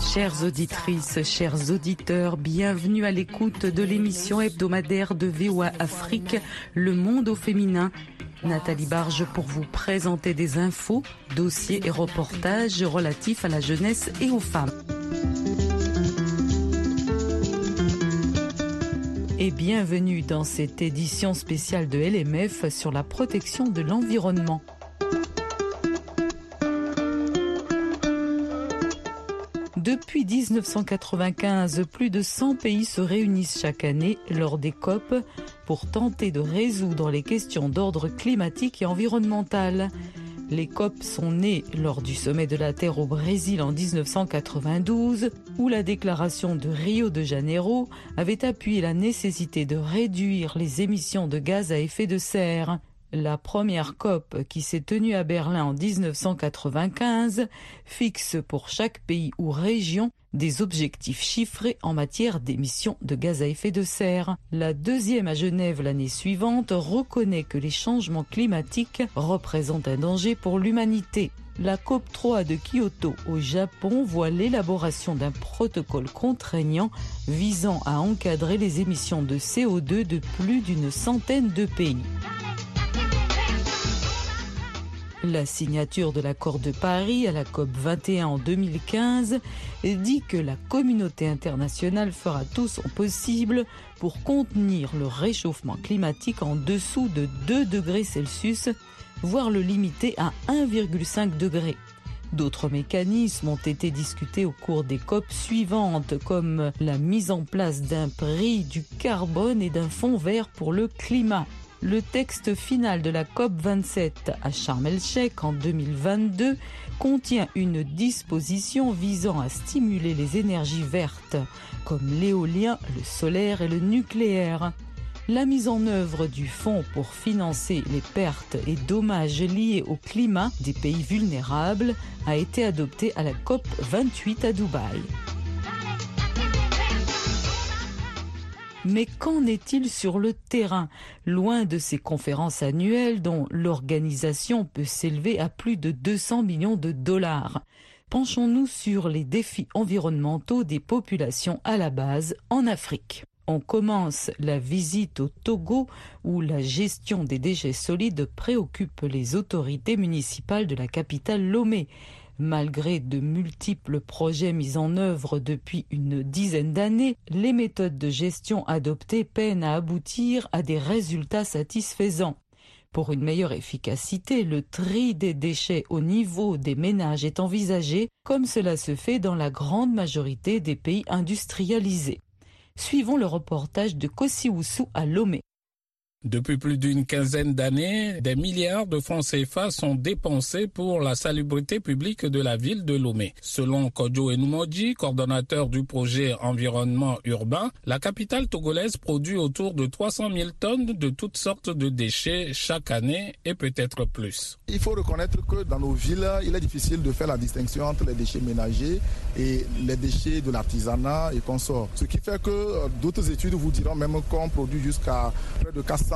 Chères auditrices, chers auditeurs, bienvenue à l'écoute de l'émission hebdomadaire de VOA Afrique, Le Monde au féminin. Nathalie Barge pour vous présenter des infos, dossiers et reportages relatifs à la jeunesse et aux femmes. Et bienvenue dans cette édition spéciale de LMF sur la protection de l'environnement. Depuis 1995, plus de 100 pays se réunissent chaque année lors des COP pour tenter de résoudre les questions d'ordre climatique et environnemental. Les COP sont nés lors du sommet de la Terre au Brésil en 1992, où la déclaration de Rio de Janeiro avait appuyé la nécessité de réduire les émissions de gaz à effet de serre. La première COP qui s'est tenue à Berlin en 1995 fixe pour chaque pays ou région des objectifs chiffrés en matière d'émissions de gaz à effet de serre. La deuxième à Genève l'année suivante reconnaît que les changements climatiques représentent un danger pour l'humanité. La COP 3 de Kyoto au Japon voit l'élaboration d'un protocole contraignant visant à encadrer les émissions de CO2 de plus d'une centaine de pays. La signature de l'accord de Paris à la COP 21 en 2015 dit que la communauté internationale fera tout son possible pour contenir le réchauffement climatique en dessous de 2 degrés Celsius, voire le limiter à 1,5 degré. D'autres mécanismes ont été discutés au cours des COP suivantes, comme la mise en place d'un prix du carbone et d'un fonds vert pour le climat. Le texte final de la COP27 à Sharm el-Sheikh en 2022 contient une disposition visant à stimuler les énergies vertes, comme l'éolien, le solaire et le nucléaire. La mise en œuvre du fonds pour financer les pertes et dommages liés au climat des pays vulnérables a été adoptée à la COP 28 à Dubaï. Mais qu'en est-il sur le terrain? Loin de ces conférences annuelles dont l'organisation peut s'élever à plus de 200 millions de dollars. Penchons-nous sur les défis environnementaux des populations à la base en Afrique. On commence la visite au Togo où la gestion des déchets solides préoccupe les autorités municipales de la capitale Lomé. Malgré de multiples projets mis en œuvre depuis une dizaine d'années, les méthodes de gestion adoptées peinent à aboutir à des résultats satisfaisants. Pour une meilleure efficacité, le tri des déchets au niveau des ménages est envisagé, comme cela se fait dans la grande majorité des pays industrialisés. Suivons le reportage de Kosiwusu à Lomé. Depuis plus d'une quinzaine d'années, des milliards de francs CFA sont dépensés pour la salubrité publique de la ville de Lomé. Selon Kodjo Enumoji, coordonnateur du projet environnement urbain, la capitale togolaise produit autour de 300 000 tonnes de toutes sortes de déchets chaque année et peut-être plus. Il faut reconnaître que dans nos villes, il est difficile de faire la distinction entre les déchets ménagers et les déchets de l'artisanat et consorts. Ce qui fait que d'autres études vous diront même qu'on produit jusqu'à près de 400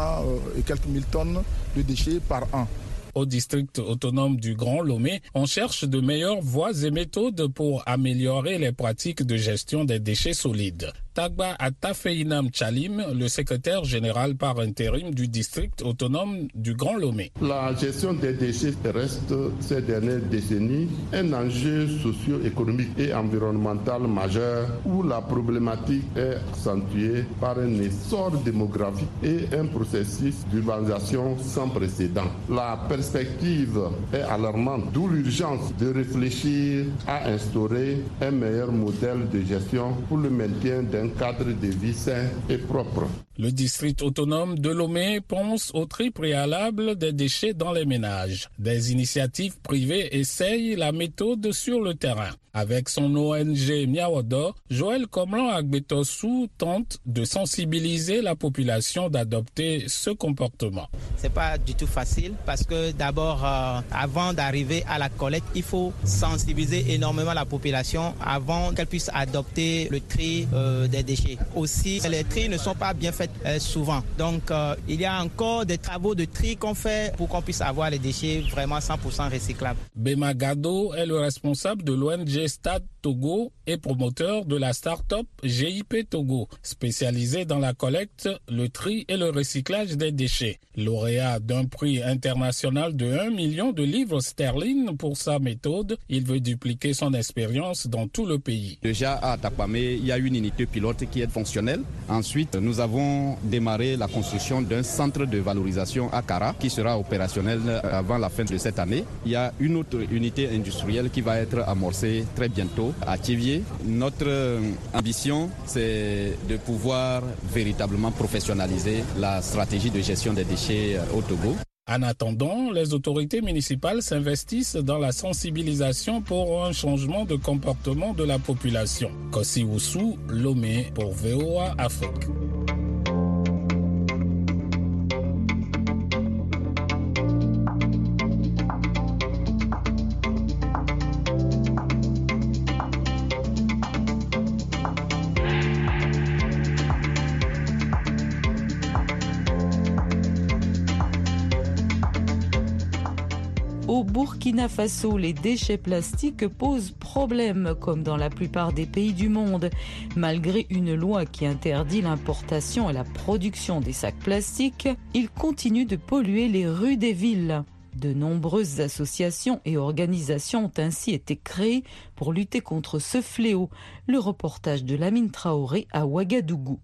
et quelques mille tonnes de déchets par an. Au district autonome du Grand Lomé, on cherche de meilleures voies et méthodes pour améliorer les pratiques de gestion des déchets solides. Tagba Atafeinam Chalim, le secrétaire général par intérim du district autonome du Grand Lomé. La gestion des déchets reste ces dernières décennies un enjeu socio-économique et environnemental majeur où la problématique est accentuée par un essor démographique et un processus d'urbanisation sans précédent. La perspective est alarmante, d'où l'urgence de réfléchir à instaurer un meilleur modèle de gestion pour le maintien d'un cadre de vie sain et propre. Le district autonome de Lomé pense au tri préalable des déchets dans les ménages. Des initiatives privées essayent la méthode sur le terrain. Avec son ONG Miawodo, Joël Comlan Agbetosu tente de sensibiliser la population d'adopter ce comportement. C'est pas du tout facile parce que d'abord, euh, avant d'arriver à la collecte, il faut sensibiliser énormément la population avant qu'elle puisse adopter le tri euh, des déchets. Aussi, les tri ne sont pas bien faits souvent. Donc, euh, il y a encore des travaux de tri qu'on fait pour qu'on puisse avoir les déchets vraiment 100% recyclables. Bema Gado est le responsable de l'ONG Stade Togo et promoteur de la start-up GIP Togo, spécialisée dans la collecte, le tri et le recyclage des déchets. Lauréat d'un prix international de 1 million de livres sterling pour sa méthode, il veut dupliquer son expérience dans tout le pays. Déjà à Takwame, il y a une unité pilote qui est fonctionnelle. Ensuite, nous avons démarré la construction d'un centre de valorisation à Kara qui sera opérationnel avant la fin de cette année. Il y a une autre unité industrielle qui va être amorcée très bientôt à Thiviers. Notre ambition, c'est de pouvoir véritablement professionnaliser la stratégie de gestion des déchets au Togo. En attendant, les autorités municipales s'investissent dans la sensibilisation pour un changement de comportement de la population. Kossi Oussou, Lomé pour VOA Afrique. Burkina Faso, les déchets plastiques posent problème, comme dans la plupart des pays du monde. Malgré une loi qui interdit l'importation et la production des sacs plastiques, ils continuent de polluer les rues des villes. De nombreuses associations et organisations ont ainsi été créées pour lutter contre ce fléau. Le reportage de Lamine Traoré à Ouagadougou.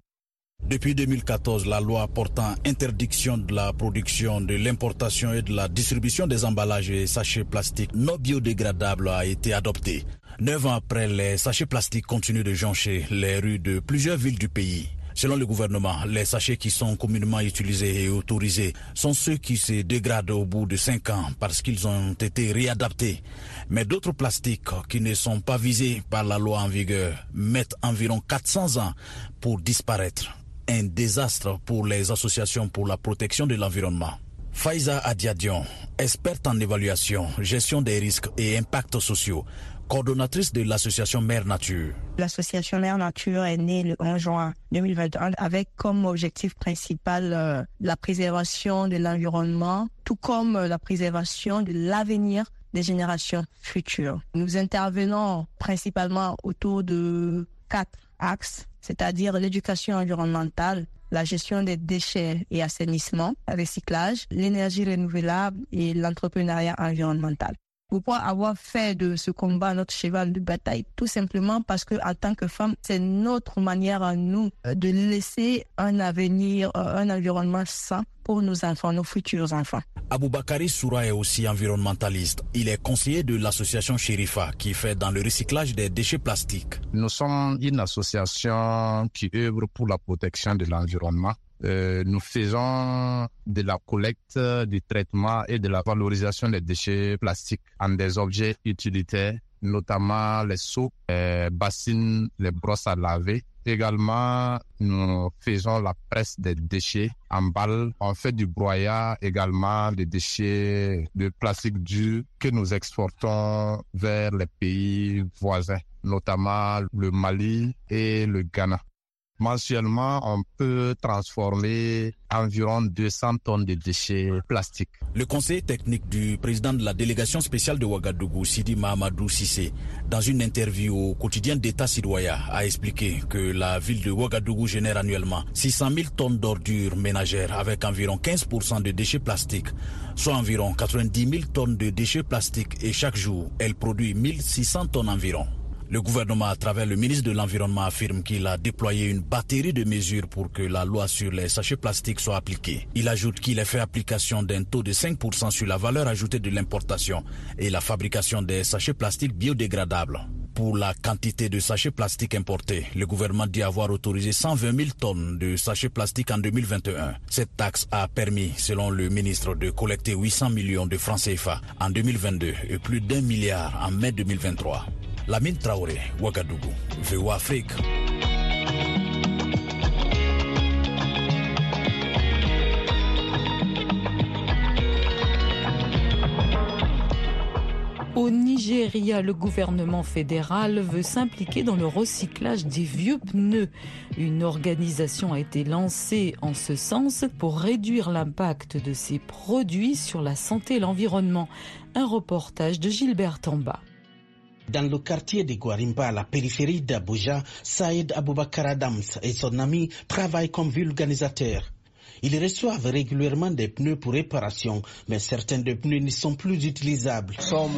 Depuis 2014, la loi portant interdiction de la production, de l'importation et de la distribution des emballages et sachets plastiques non biodégradables a été adoptée. Neuf ans après, les sachets plastiques continuent de joncher les rues de plusieurs villes du pays. Selon le gouvernement, les sachets qui sont communément utilisés et autorisés sont ceux qui se dégradent au bout de cinq ans parce qu'ils ont été réadaptés. Mais d'autres plastiques qui ne sont pas visés par la loi en vigueur mettent environ 400 ans pour disparaître un désastre pour les associations pour la protection de l'environnement. Faiza Adiadion, experte en évaluation, gestion des risques et impacts sociaux, coordonnatrice de l'association Mère Nature. L'association Mère Nature est née le 11 juin 2021 avec comme objectif principal euh, la préservation de l'environnement, tout comme euh, la préservation de l'avenir des générations futures. Nous intervenons principalement autour de quatre axes c'est-à-dire l'éducation environnementale, la gestion des déchets et assainissement, recyclage, l'énergie renouvelable et l'entrepreneuriat environnemental. Pourquoi avoir fait de ce combat notre cheval de bataille Tout simplement parce que en tant que femme, c'est notre manière à nous de laisser un avenir, un environnement sain pour nos enfants, nos futurs enfants. Aboubakari Soura est aussi environnementaliste. Il est conseiller de l'association Sherifa qui fait dans le recyclage des déchets plastiques. Nous sommes une association qui œuvre pour la protection de l'environnement. Euh, nous faisons de la collecte, du traitement et de la valorisation des déchets plastiques en des objets utilitaires, notamment les seaux, les bassines, les brosses à laver. Également, nous faisons la presse des déchets en balle. On fait du broyat également des déchets de plastique dur que nous exportons vers les pays voisins, notamment le Mali et le Ghana. Mensuellement, on peut transformer environ 200 tonnes de déchets plastiques. Le conseiller technique du président de la délégation spéciale de Ouagadougou, Sidi Mahamadou Sissé, dans une interview au quotidien d'État Sidoya, a expliqué que la ville de Ouagadougou génère annuellement 600 000 tonnes d'ordures ménagères avec environ 15% de déchets plastiques, soit environ 90 000 tonnes de déchets plastiques et chaque jour, elle produit 1600 tonnes environ. Le gouvernement, à travers le ministre de l'Environnement, affirme qu'il a déployé une batterie de mesures pour que la loi sur les sachets plastiques soit appliquée. Il ajoute qu'il a fait application d'un taux de 5% sur la valeur ajoutée de l'importation et la fabrication des sachets plastiques biodégradables. Pour la quantité de sachets plastiques importés, le gouvernement dit avoir autorisé 120 000 tonnes de sachets plastiques en 2021. Cette taxe a permis, selon le ministre, de collecter 800 millions de francs CFA en 2022 et plus d'un milliard en mai 2023. Lamine Traoré, Ouagadougou, VOA Afrique. Au Nigeria, le gouvernement fédéral veut s'impliquer dans le recyclage des vieux pneus. Une organisation a été lancée en ce sens pour réduire l'impact de ces produits sur la santé et l'environnement. Un reportage de Gilbert Tamba. Dans le quartier de Guarimba, à la périphérie d'Abuja, Saïd Aboubakar Adams et son ami travaillent comme vulganisateurs. Ils reçoivent régulièrement des pneus pour réparation, mais certains des pneus ne sont plus utilisables. Certains,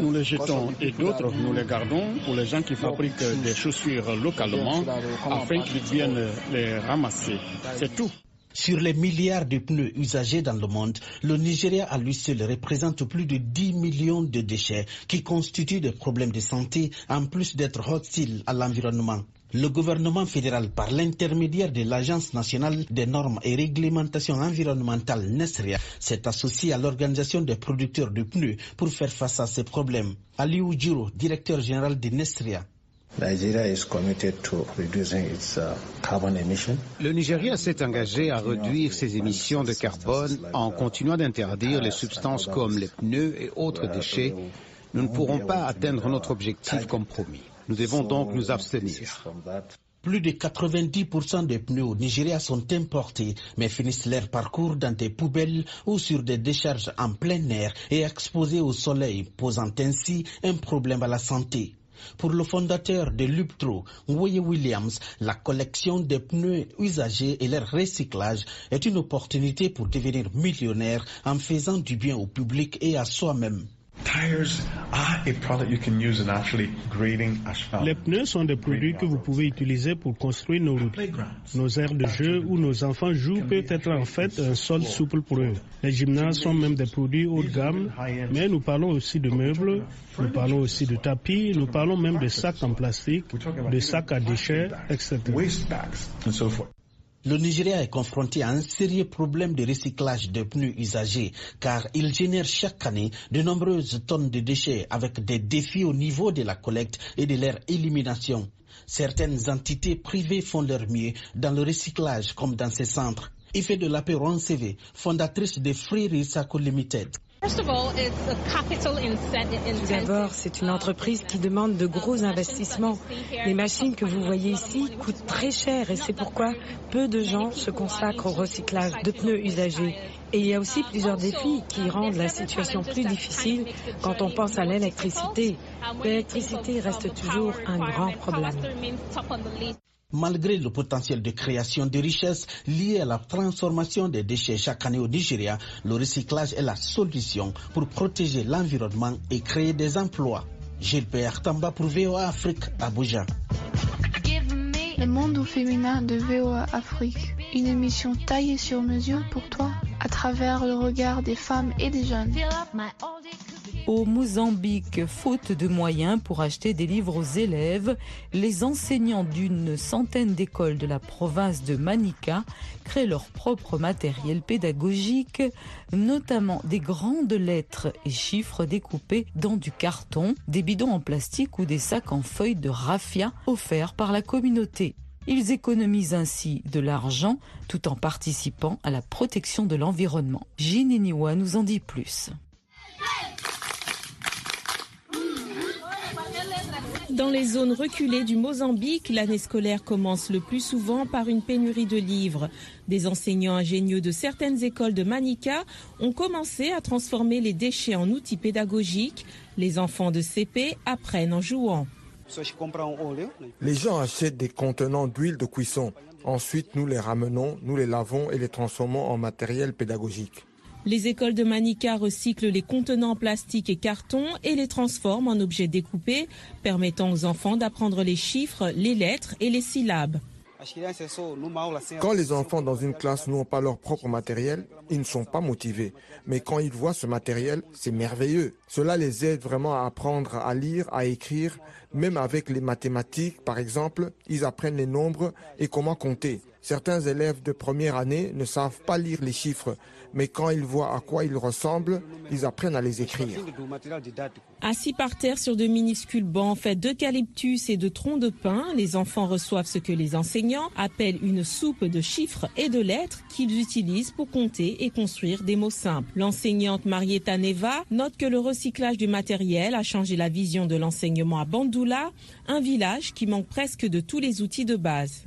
nous les jetons et d'autres, nous les gardons pour les gens qui fabriquent des chaussures localement afin qu'ils viennent les ramasser. C'est tout. Sur les milliards de pneus usagés dans le monde, le Nigeria à lui seul représente plus de 10 millions de déchets qui constituent des problèmes de santé en plus d'être hostiles à l'environnement. Le gouvernement fédéral, par l'intermédiaire de l'Agence nationale des normes et réglementations environnementales NESRIA, s'est associé à l'organisation des producteurs de pneus pour faire face à ces problèmes. Aliou Djiro, directeur général de NESRIA. Le Nigeria s'est engagé à réduire ses émissions de carbone en continuant d'interdire les substances comme les pneus et autres déchets. Nous ne pourrons pas atteindre notre objectif comme promis. Nous devons donc nous abstenir. Plus de 90% des pneus au Nigeria sont importés, mais finissent leur parcours dans des poubelles ou sur des décharges en plein air et exposés au soleil, posant ainsi un problème à la santé. Pour le fondateur de Luptro, Woye Williams, la collection des pneus usagés et leur recyclage est une opportunité pour devenir millionnaire en faisant du bien au public et à soi-même. Les pneus sont des produits que vous pouvez utiliser pour construire nos routes. Nos aires de jeu où nos enfants jouent peut être en fait un sol souple pour eux. Les gymnases sont même des produits haut de gamme, mais nous parlons aussi de meubles, nous parlons aussi de tapis, nous parlons même de sacs en plastique, de sacs à déchets, etc. Le Nigeria est confronté à un sérieux problème de recyclage de pneus usagés car il génère chaque année de nombreuses tonnes de déchets avec des défis au niveau de la collecte et de leur élimination. Certaines entités privées font leur mieux dans le recyclage comme dans ces centres. Ife de la CV, fondatrice de Free Recycle Limited. Tout d'abord, c'est une entreprise qui demande de gros investissements. Les machines que vous voyez ici coûtent très cher et c'est pourquoi peu de gens se consacrent au recyclage de pneus usagés. Et il y a aussi plusieurs défis qui rendent la situation plus difficile quand on pense à l'électricité. L'électricité reste toujours un grand problème. Malgré le potentiel de création de richesses liées à la transformation des déchets chaque année au Nigeria, le recyclage est la solution pour protéger l'environnement et créer des emplois. Gilbert Tamba pour VOA Afrique, Abuja. Le monde féminin de VOA Afrique, une émission taillée sur mesure pour toi à travers le regard des femmes et des jeunes. Au Mozambique, faute de moyens pour acheter des livres aux élèves, les enseignants d'une centaine d'écoles de la province de Manica créent leur propre matériel pédagogique, notamment des grandes lettres et chiffres découpés dans du carton, des bidons en plastique ou des sacs en feuilles de raffia offerts par la communauté. Ils économisent ainsi de l'argent tout en participant à la protection de l'environnement. Gininiwa nous en dit plus. Dans les zones reculées du Mozambique, l'année scolaire commence le plus souvent par une pénurie de livres. Des enseignants ingénieux de certaines écoles de Manica ont commencé à transformer les déchets en outils pédagogiques. Les enfants de CP apprennent en jouant. Les gens achètent des contenants d'huile de cuisson. Ensuite, nous les ramenons, nous les lavons et les transformons en matériel pédagogique. Les écoles de Manica recyclent les contenants plastiques et cartons et les transforment en objets découpés, permettant aux enfants d'apprendre les chiffres, les lettres et les syllabes. Quand les enfants dans une classe n'ont pas leur propre matériel, ils ne sont pas motivés. Mais quand ils voient ce matériel, c'est merveilleux. Cela les aide vraiment à apprendre à lire, à écrire. Même avec les mathématiques, par exemple, ils apprennent les nombres et comment compter. Certains élèves de première année ne savent pas lire les chiffres, mais quand ils voient à quoi ils ressemblent, ils apprennent à les écrire. Assis par terre sur de minuscules bancs faits d'eucalyptus et de troncs de pin, les enfants reçoivent ce que les enseignants appellent une soupe de chiffres et de lettres qu'ils utilisent pour compter et construire des mots simples. L'enseignante Marietta Neva note que le recyclage du matériel a changé la vision de l'enseignement à Un village qui manque presque de tous les outils de base.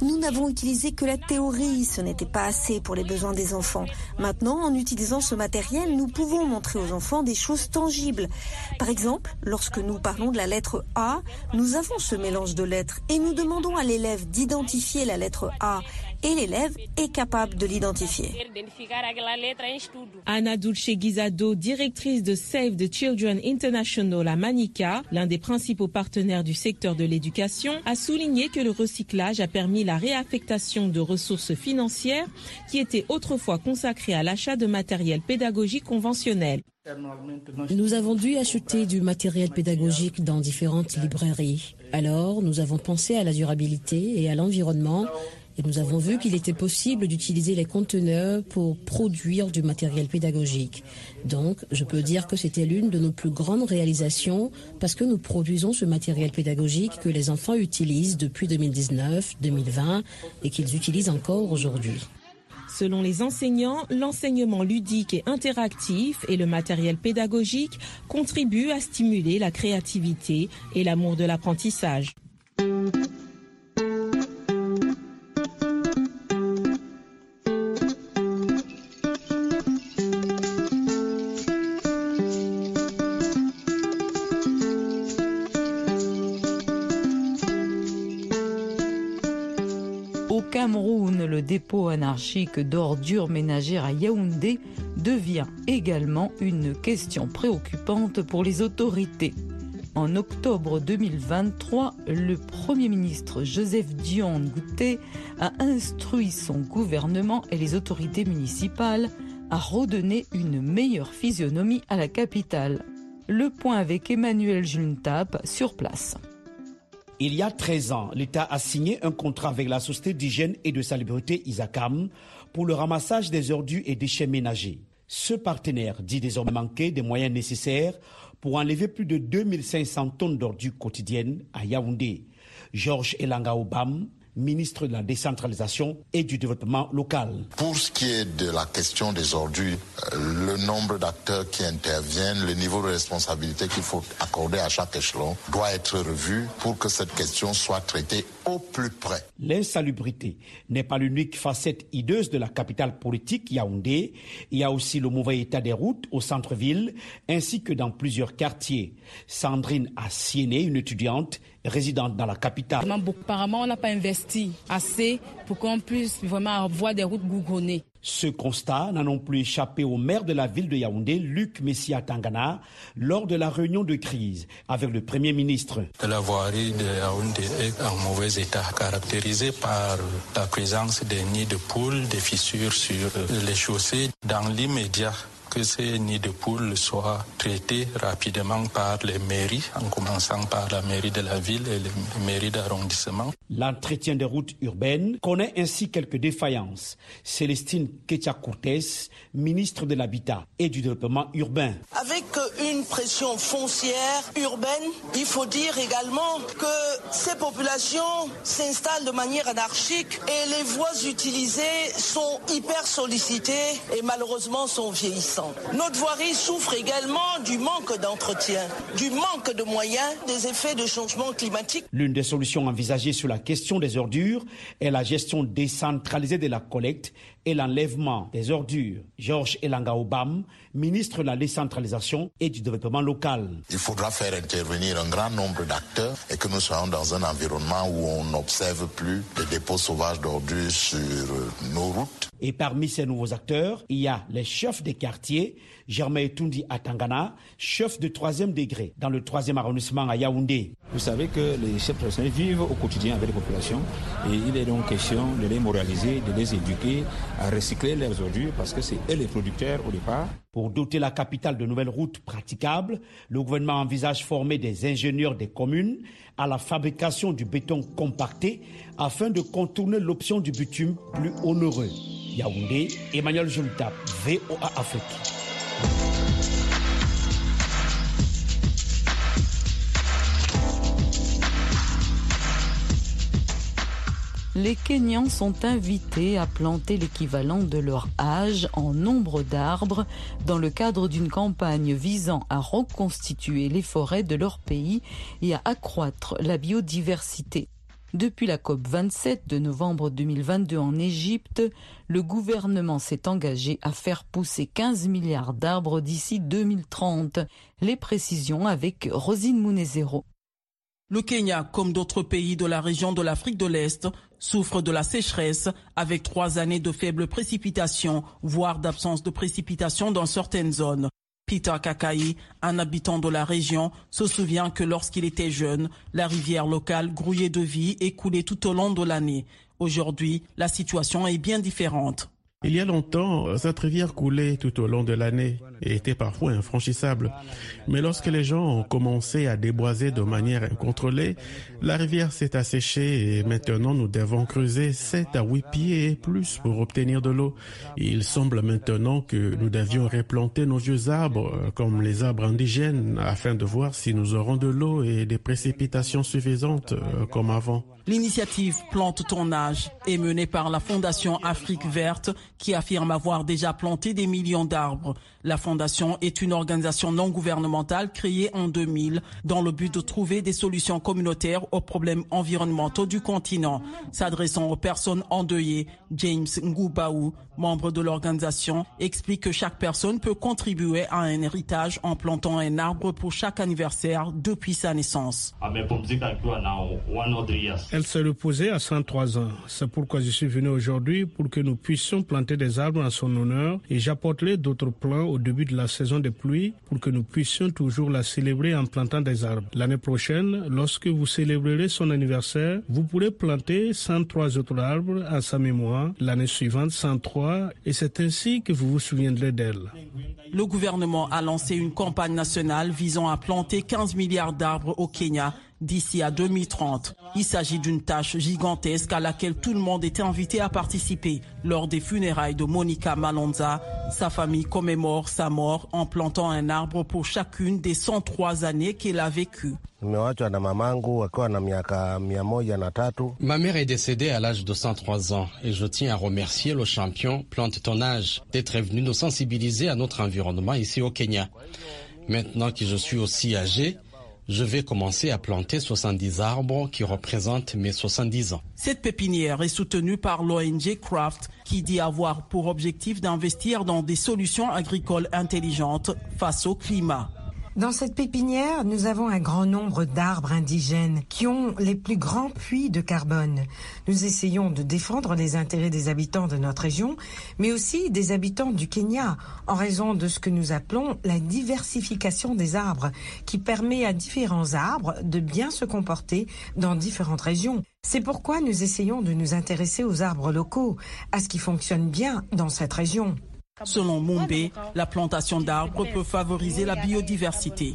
Nous n'avons utilisé que la théorie, ce n'était pas assez pour les besoins des enfants. Maintenant, en utilisant ce matériel, nous pouvons montrer aux enfants des choses tangibles. Par exemple, lorsque nous parlons de la lettre A, nous avons ce mélange de lettres et nous demandons à l'élève d'identifier la lettre A et l'élève est capable de l'identifier. Anna Dulce Guizado, directrice de Save the Children International à Manica, l'un des principaux partenaires du secteur de l'éducation, a souligné que le recyclage a permis la réaffectation de ressources financières qui étaient autrefois consacrées à l'achat de matériel pédagogique conventionnel. Nous avons dû acheter du matériel pédagogique dans différentes librairies. Alors, nous avons pensé à la durabilité et à l'environnement et nous avons vu qu'il était possible d'utiliser les conteneurs pour produire du matériel pédagogique. Donc, je peux dire que c'était l'une de nos plus grandes réalisations parce que nous produisons ce matériel pédagogique que les enfants utilisent depuis 2019, 2020 et qu'ils utilisent encore aujourd'hui. Selon les enseignants, l'enseignement ludique et interactif et le matériel pédagogique contribuent à stimuler la créativité et l'amour de l'apprentissage. Anarchique d'ordures ménagères à Yaoundé devient également une question préoccupante pour les autorités. En octobre 2023, le Premier ministre Joseph Dion Gouté a instruit son gouvernement et les autorités municipales à redonner une meilleure physionomie à la capitale. Le point avec Emmanuel Juntap sur place. Il y a 13 ans, l'État a signé un contrat avec la Société d'hygiène et de salubrité Isacam pour le ramassage des ordures et déchets ménagers. Ce partenaire dit désormais manquer des moyens nécessaires pour enlever plus de 2500 tonnes d'ordures quotidiennes à Yaoundé. Georges Elanga Obam, ministre de la décentralisation et du développement local. Pour ce qui est de la question des ordures, euh, le nombre d'acteurs qui interviennent, le niveau de responsabilité qu'il faut accorder à chaque échelon doit être revu pour que cette question soit traitée au plus près. L'insalubrité n'est pas l'unique facette hideuse de la capitale politique Yaoundé. Il y a aussi le mauvais état des routes au centre-ville ainsi que dans plusieurs quartiers. Sandrine Assiéné, une étudiante, résidente dans la capitale. Apparemment, on n'a pas investi assez pour qu'on puisse vraiment avoir des routes gougounées. Ce constat n'a non plus échappé au maire de la ville de Yaoundé, Luc Messia Tangana, lors de la réunion de crise avec le Premier ministre. La voirie de Yaoundé est en mauvais état, caractérisée par la présence des nids de poules, des fissures sur les chaussées. Dans l'immédiat, que ces nids de poules soient traités rapidement par les mairies, en commençant par la mairie de la ville et les mairies d'arrondissement. L'entretien des routes urbaines connaît ainsi quelques défaillances. Célestine Ketia Cortés, ministre de l'Habitat et du Développement urbain. Avec une pression foncière urbaine, il faut dire également que ces populations s'installent de manière anarchique et les voies utilisées sont hyper sollicitées et malheureusement sont vieillissantes. Notre voirie souffre également du manque d'entretien, du manque de moyens, des effets de changement climatique. L'une des solutions envisagées sur la question des ordures est la gestion décentralisée de la collecte et l'enlèvement des ordures. Georges Elanga Obam, ministre de la décentralisation et du développement local. Il faudra faire intervenir un grand nombre d'acteurs et que nous soyons dans un environnement où on n'observe plus de dépôts sauvages d'ordures sur nos routes. Et parmi ces nouveaux acteurs, il y a les chefs des quartiers Germain Tundi Atangana, chef de troisième degré dans le troisième arrondissement à Yaoundé. Vous savez que les chefs professionnels vivent au quotidien avec les populations et il est donc question de les moraliser, de les éduquer à recycler leurs ordures parce que c'est eux les producteurs au départ. Pour doter la capitale de nouvelles routes praticables, le gouvernement envisage former des ingénieurs des communes à la fabrication du béton compacté afin de contourner l'option du bitume plus onéreux. Yaoundé, Emmanuel Jultap, VOA Afrique. Les Kenyans sont invités à planter l'équivalent de leur âge en nombre d'arbres dans le cadre d'une campagne visant à reconstituer les forêts de leur pays et à accroître la biodiversité. Depuis la COP 27 de novembre 2022 en Égypte, le gouvernement s'est engagé à faire pousser 15 milliards d'arbres d'ici 2030. Les précisions avec Rosine Munezero. Le Kenya, comme d'autres pays de la région de l'Afrique de l'Est, souffre de la sécheresse avec trois années de faibles précipitations, voire d'absence de précipitations dans certaines zones. Peter Kakai, un habitant de la région, se souvient que lorsqu'il était jeune, la rivière locale grouillait de vie et coulait tout au long de l'année. Aujourd'hui, la situation est bien différente. Il y a longtemps, cette rivière coulait tout au long de l'année et était parfois infranchissable. Mais lorsque les gens ont commencé à déboiser de manière incontrôlée, la rivière s'est asséchée et maintenant nous devons creuser 7 à 8 pieds et plus pour obtenir de l'eau. Il semble maintenant que nous devions replanter nos vieux arbres, comme les arbres indigènes, afin de voir si nous aurons de l'eau et des précipitations suffisantes comme avant. L'initiative Plante ton âge est menée par la Fondation Afrique Verte qui affirme avoir déjà planté des millions d'arbres. La Fondation est une organisation non gouvernementale créée en 2000 dans le but de trouver des solutions communautaires aux problèmes environnementaux du continent. S'adressant aux personnes endeuillées, James Ngubaou, membre de l'organisation, explique que chaque personne peut contribuer à un héritage en plantant un arbre pour chaque anniversaire depuis sa naissance. Elle s'est reposée à 103 ans. C'est pourquoi je suis venu aujourd'hui pour que nous puissions planter des arbres en son honneur et j'apporterai d'autres plants au début de la saison des pluies pour que nous puissions toujours la célébrer en plantant des arbres. L'année prochaine, lorsque vous célébrerez son anniversaire, vous pourrez planter 103 autres arbres à sa mémoire. L'année suivante, 103 et c'est ainsi que vous vous souviendrez d'elle. Le gouvernement a lancé une campagne nationale visant à planter 15 milliards d'arbres au Kenya d'ici à 2030. Il s'agit d'une tâche gigantesque à laquelle tout le monde est invité à participer. Lors des funérailles de Monica Malonza, sa famille commémore sa mort en plantant un arbre pour chacune des 103 années qu'elle a vécues. Ma mère est décédée à l'âge de 103 ans et je tiens à remercier le champion Plante ton âge d'être venu nous sensibiliser à notre environnement ici au Kenya. Maintenant que je suis aussi âgé, je vais commencer à planter 70 arbres qui représentent mes 70 ans. Cette pépinière est soutenue par l'ONG Craft qui dit avoir pour objectif d'investir dans des solutions agricoles intelligentes face au climat. Dans cette pépinière, nous avons un grand nombre d'arbres indigènes qui ont les plus grands puits de carbone. Nous essayons de défendre les intérêts des habitants de notre région, mais aussi des habitants du Kenya, en raison de ce que nous appelons la diversification des arbres, qui permet à différents arbres de bien se comporter dans différentes régions. C'est pourquoi nous essayons de nous intéresser aux arbres locaux, à ce qui fonctionne bien dans cette région. Selon Mumbe, la plantation d'arbres peut favoriser la biodiversité.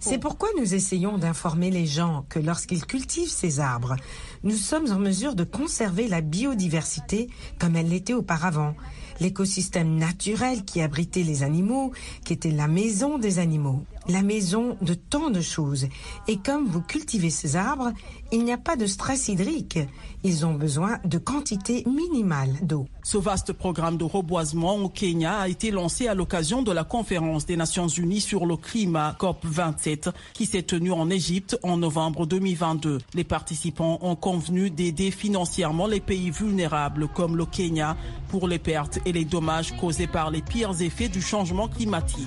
C'est pourquoi nous essayons d'informer les gens que lorsqu'ils cultivent ces arbres, nous sommes en mesure de conserver la biodiversité comme elle l'était auparavant. L'écosystème naturel qui abritait les animaux, qui était la maison des animaux la maison de tant de choses. Et comme vous cultivez ces arbres, il n'y a pas de stress hydrique. Ils ont besoin de quantité minimale d'eau. Ce vaste programme de reboisement au Kenya a été lancé à l'occasion de la conférence des Nations Unies sur le climat COP27 qui s'est tenue en Égypte en novembre 2022. Les participants ont convenu d'aider financièrement les pays vulnérables comme le Kenya pour les pertes et les dommages causés par les pires effets du changement climatique.